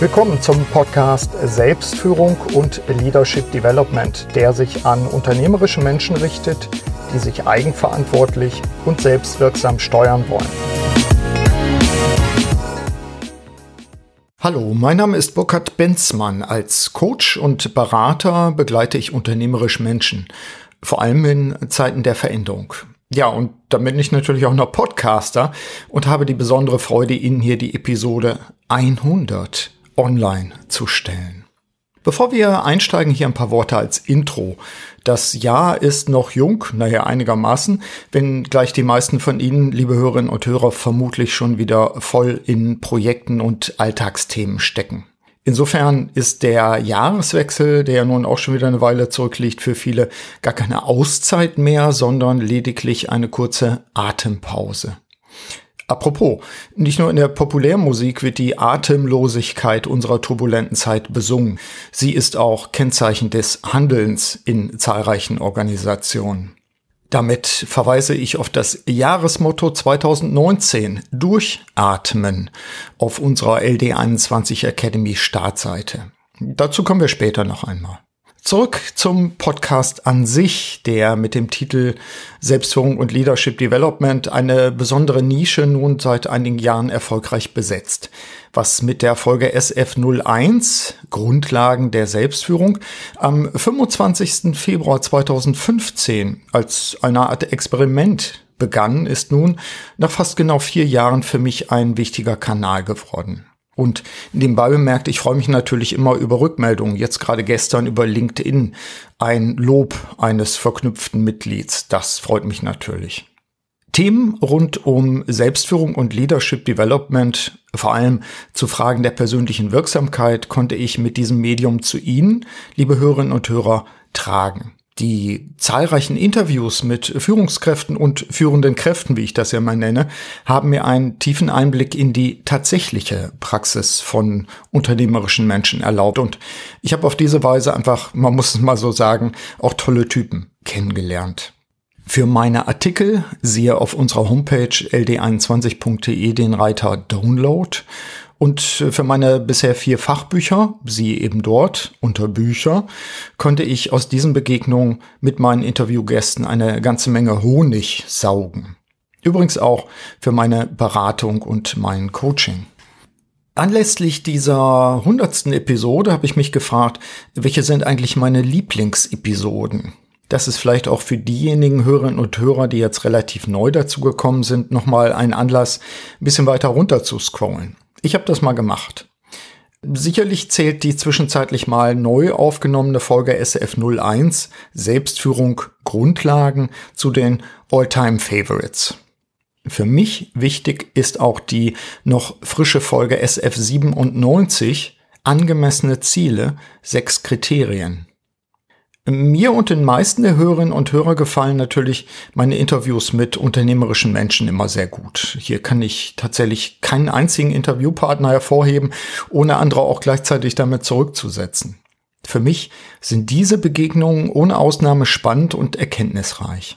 Willkommen zum Podcast Selbstführung und Leadership Development, der sich an unternehmerische Menschen richtet, die sich eigenverantwortlich und selbstwirksam steuern wollen. Hallo, mein Name ist Burkhard Benzmann. Als Coach und Berater begleite ich unternehmerisch Menschen, vor allem in Zeiten der Veränderung. Ja, und dann bin ich natürlich auch noch Podcaster und habe die besondere Freude, Ihnen hier die Episode 100 online zu stellen. Bevor wir einsteigen, hier ein paar Worte als Intro. Das Jahr ist noch jung, naja, einigermaßen, wenn gleich die meisten von Ihnen, liebe Hörerinnen und Hörer, vermutlich schon wieder voll in Projekten und Alltagsthemen stecken. Insofern ist der Jahreswechsel, der ja nun auch schon wieder eine Weile zurückliegt, für viele gar keine Auszeit mehr, sondern lediglich eine kurze Atempause. Apropos, nicht nur in der Populärmusik wird die Atemlosigkeit unserer turbulenten Zeit besungen. Sie ist auch Kennzeichen des Handelns in zahlreichen Organisationen. Damit verweise ich auf das Jahresmotto 2019 Durchatmen auf unserer LD21 Academy Startseite. Dazu kommen wir später noch einmal. Zurück zum Podcast an sich, der mit dem Titel Selbstführung und Leadership Development eine besondere Nische nun seit einigen Jahren erfolgreich besetzt. Was mit der Folge SF01 Grundlagen der Selbstführung am 25. Februar 2015 als eine Art Experiment begann, ist nun nach fast genau vier Jahren für mich ein wichtiger Kanal geworden. Und nebenbei bemerkt, ich freue mich natürlich immer über Rückmeldungen. Jetzt gerade gestern über LinkedIn ein Lob eines verknüpften Mitglieds. Das freut mich natürlich. Themen rund um Selbstführung und Leadership Development, vor allem zu Fragen der persönlichen Wirksamkeit, konnte ich mit diesem Medium zu Ihnen, liebe Hörerinnen und Hörer, tragen. Die zahlreichen Interviews mit Führungskräften und führenden Kräften, wie ich das ja mal nenne, haben mir einen tiefen Einblick in die tatsächliche Praxis von unternehmerischen Menschen erlaubt. Und ich habe auf diese Weise einfach, man muss es mal so sagen, auch tolle Typen kennengelernt. Für meine Artikel siehe auf unserer Homepage ld21.de den Reiter Download und für meine bisher vier Fachbücher, sie eben dort unter Bücher, konnte ich aus diesen Begegnungen mit meinen Interviewgästen eine ganze Menge Honig saugen. Übrigens auch für meine Beratung und mein Coaching. Anlässlich dieser hundertsten Episode habe ich mich gefragt, welche sind eigentlich meine Lieblingsepisoden? Das ist vielleicht auch für diejenigen Hörerinnen und Hörer, die jetzt relativ neu dazugekommen sind, nochmal ein Anlass, ein bisschen weiter runter zu scrollen. Ich habe das mal gemacht. Sicherlich zählt die zwischenzeitlich mal neu aufgenommene Folge SF01 Selbstführung Grundlagen zu den All-Time Favorites. Für mich wichtig ist auch die noch frische Folge SF97 angemessene Ziele, sechs Kriterien. Mir und den meisten der Hörerinnen und Hörer gefallen natürlich meine Interviews mit unternehmerischen Menschen immer sehr gut. Hier kann ich tatsächlich keinen einzigen Interviewpartner hervorheben, ohne andere auch gleichzeitig damit zurückzusetzen. Für mich sind diese Begegnungen ohne Ausnahme spannend und erkenntnisreich.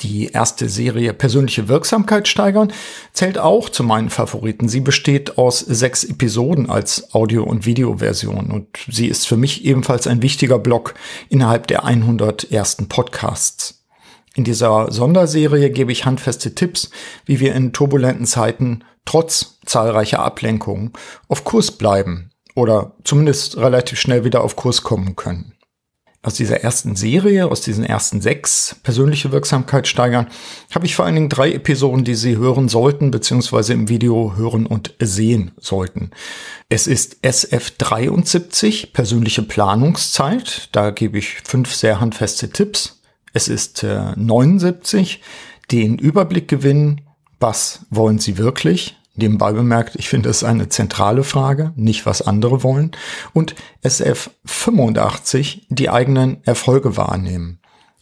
Die erste Serie Persönliche Wirksamkeit steigern zählt auch zu meinen Favoriten. Sie besteht aus sechs Episoden als Audio- und Videoversion und sie ist für mich ebenfalls ein wichtiger Block innerhalb der 100 ersten Podcasts. In dieser Sonderserie gebe ich handfeste Tipps, wie wir in turbulenten Zeiten trotz zahlreicher Ablenkungen auf Kurs bleiben oder zumindest relativ schnell wieder auf Kurs kommen können aus dieser ersten Serie, aus diesen ersten sechs persönliche Wirksamkeit steigern, habe ich vor allen Dingen drei Episoden, die Sie hören sollten, beziehungsweise im Video hören und sehen sollten. Es ist SF73, persönliche Planungszeit. Da gebe ich fünf sehr handfeste Tipps. Es ist äh, 79, den Überblick gewinnen. Was wollen Sie wirklich? Nebenbei bemerkt, ich finde es eine zentrale Frage, nicht was andere wollen. Und SF 85, die eigenen Erfolge wahrnehmen.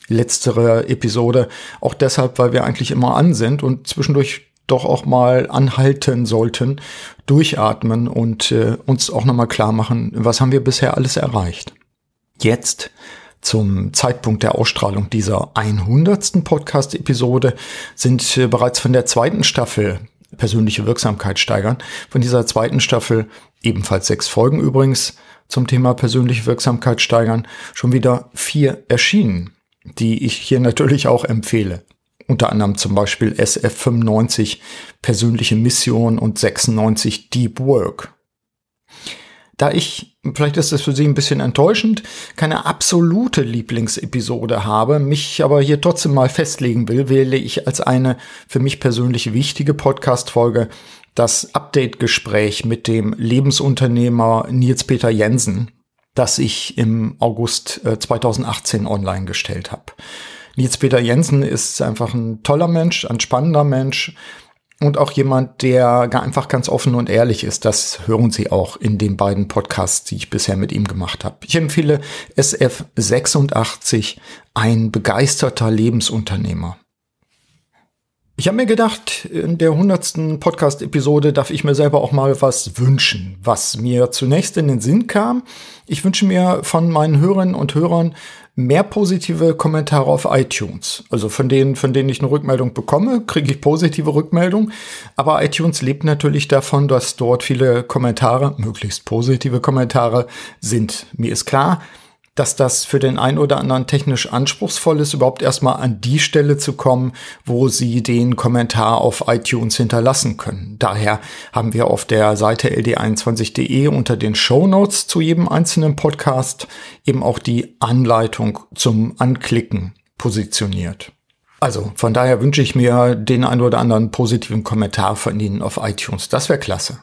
Letztere Episode auch deshalb, weil wir eigentlich immer an sind und zwischendurch doch auch mal anhalten sollten, durchatmen und äh, uns auch nochmal klar machen, was haben wir bisher alles erreicht. Jetzt zum Zeitpunkt der Ausstrahlung dieser 100. Podcast-Episode sind äh, bereits von der zweiten Staffel persönliche Wirksamkeit steigern. Von dieser zweiten Staffel, ebenfalls sechs Folgen übrigens, zum Thema persönliche Wirksamkeit steigern, schon wieder vier erschienen, die ich hier natürlich auch empfehle. Unter anderem zum Beispiel SF95 persönliche Mission und 96 Deep Work. Da ich, vielleicht ist das für Sie ein bisschen enttäuschend, keine absolute Lieblingsepisode habe, mich aber hier trotzdem mal festlegen will, wähle ich als eine für mich persönlich wichtige Podcast-Folge das Update-Gespräch mit dem Lebensunternehmer Nils Peter Jensen, das ich im August 2018 äh, online gestellt habe. Nils Peter Jensen ist einfach ein toller Mensch, ein spannender Mensch und auch jemand, der einfach ganz offen und ehrlich ist. Das hören Sie auch in den beiden Podcasts, die ich bisher mit ihm gemacht habe. Ich empfehle SF86, ein begeisterter Lebensunternehmer. Ich habe mir gedacht, in der hundertsten Podcast-Episode darf ich mir selber auch mal was wünschen, was mir zunächst in den Sinn kam. Ich wünsche mir von meinen Hörerinnen und Hörern mehr positive Kommentare auf iTunes. Also von denen, von denen ich eine Rückmeldung bekomme, kriege ich positive Rückmeldung. Aber iTunes lebt natürlich davon, dass dort viele Kommentare, möglichst positive Kommentare sind. Mir ist klar, dass das für den einen oder anderen technisch anspruchsvoll ist, überhaupt erstmal an die Stelle zu kommen, wo Sie den Kommentar auf iTunes hinterlassen können. Daher haben wir auf der Seite ld21.de unter den Show zu jedem einzelnen Podcast eben auch die Anleitung zum Anklicken positioniert. Also von daher wünsche ich mir den einen oder anderen positiven Kommentar von Ihnen auf iTunes. Das wäre klasse.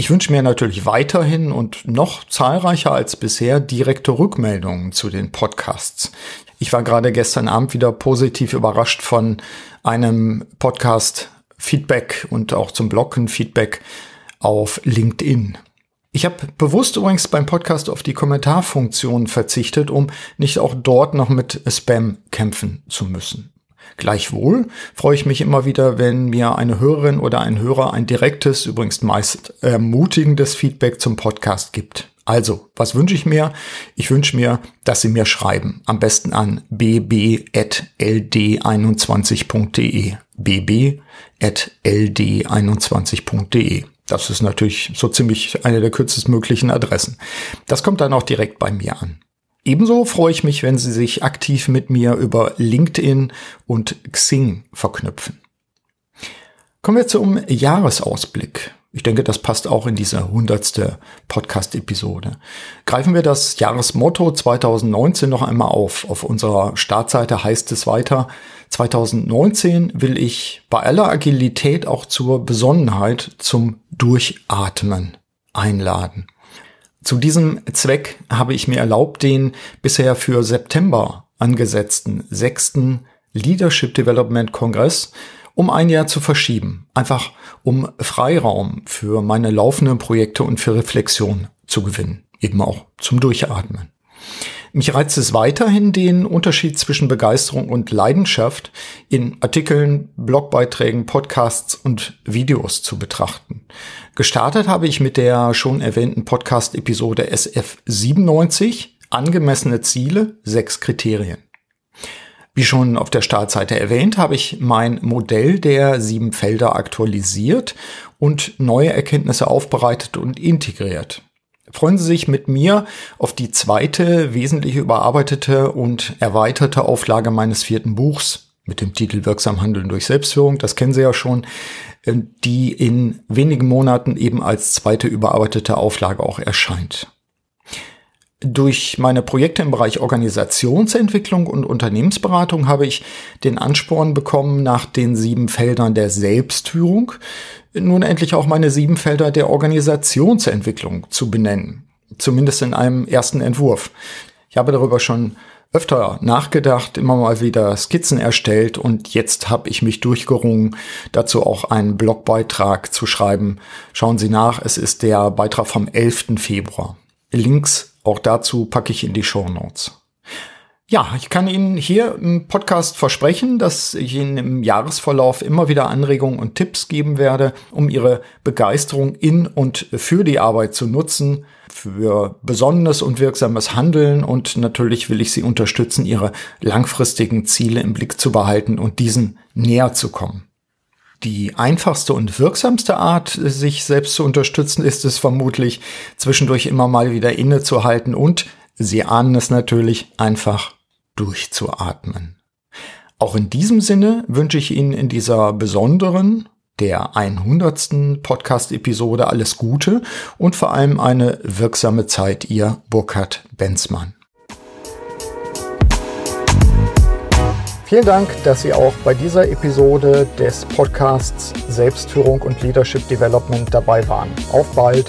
Ich wünsche mir natürlich weiterhin und noch zahlreicher als bisher direkte Rückmeldungen zu den Podcasts. Ich war gerade gestern Abend wieder positiv überrascht von einem Podcast Feedback und auch zum Bloggen Feedback auf LinkedIn. Ich habe bewusst übrigens beim Podcast auf die Kommentarfunktion verzichtet, um nicht auch dort noch mit Spam kämpfen zu müssen. Gleichwohl freue ich mich immer wieder, wenn mir eine Hörerin oder ein Hörer ein direktes, übrigens meist ermutigendes Feedback zum Podcast gibt. Also, was wünsche ich mir? Ich wünsche mir, dass Sie mir schreiben. Am besten an bb.ld21.de. bb.ld21.de. Das ist natürlich so ziemlich eine der kürzestmöglichen Adressen. Das kommt dann auch direkt bei mir an. Ebenso freue ich mich, wenn Sie sich aktiv mit mir über LinkedIn und Xing verknüpfen. Kommen wir zum Jahresausblick. Ich denke, das passt auch in diese hundertste Podcast-Episode. Greifen wir das Jahresmotto 2019 noch einmal auf. Auf unserer Startseite heißt es weiter, 2019 will ich bei aller Agilität auch zur Besonnenheit zum Durchatmen einladen. Zu diesem Zweck habe ich mir erlaubt, den bisher für September angesetzten sechsten Leadership Development Kongress um ein Jahr zu verschieben. Einfach um Freiraum für meine laufenden Projekte und für Reflexion zu gewinnen. Eben auch zum Durchatmen. Mich reizt es weiterhin, den Unterschied zwischen Begeisterung und Leidenschaft in Artikeln, Blogbeiträgen, Podcasts und Videos zu betrachten. Gestartet habe ich mit der schon erwähnten Podcast-Episode SF97, angemessene Ziele, sechs Kriterien. Wie schon auf der Startseite erwähnt, habe ich mein Modell der sieben Felder aktualisiert und neue Erkenntnisse aufbereitet und integriert. Freuen Sie sich mit mir auf die zweite, wesentlich überarbeitete und erweiterte Auflage meines vierten Buchs mit dem Titel Wirksam Handeln durch Selbstführung. Das kennen Sie ja schon, äh, die in wenigen Monaten eben als zweite überarbeitete Auflage auch erscheint. Durch meine Projekte im Bereich Organisationsentwicklung und Unternehmensberatung habe ich den Ansporn bekommen, nach den sieben Feldern der Selbstführung nun endlich auch meine sieben Felder der Organisationsentwicklung zu benennen. Zumindest in einem ersten Entwurf. Ich habe darüber schon öfter nachgedacht, immer mal wieder Skizzen erstellt und jetzt habe ich mich durchgerungen, dazu auch einen Blogbeitrag zu schreiben. Schauen Sie nach, es ist der Beitrag vom 11. Februar. Links auch dazu packe ich in die Show Notes. Ja, ich kann Ihnen hier im Podcast versprechen, dass ich Ihnen im Jahresverlauf immer wieder Anregungen und Tipps geben werde, um Ihre Begeisterung in und für die Arbeit zu nutzen, für besonnenes und wirksames Handeln und natürlich will ich Sie unterstützen, Ihre langfristigen Ziele im Blick zu behalten und diesen näher zu kommen. Die einfachste und wirksamste Art, sich selbst zu unterstützen, ist es vermutlich, zwischendurch immer mal wieder innezuhalten und, Sie ahnen es natürlich, einfach durchzuatmen. Auch in diesem Sinne wünsche ich Ihnen in dieser besonderen, der 100. Podcast-Episode alles Gute und vor allem eine wirksame Zeit, Ihr Burkhard Benzmann. Vielen Dank, dass Sie auch bei dieser Episode des Podcasts Selbstführung und Leadership Development dabei waren. Auf bald!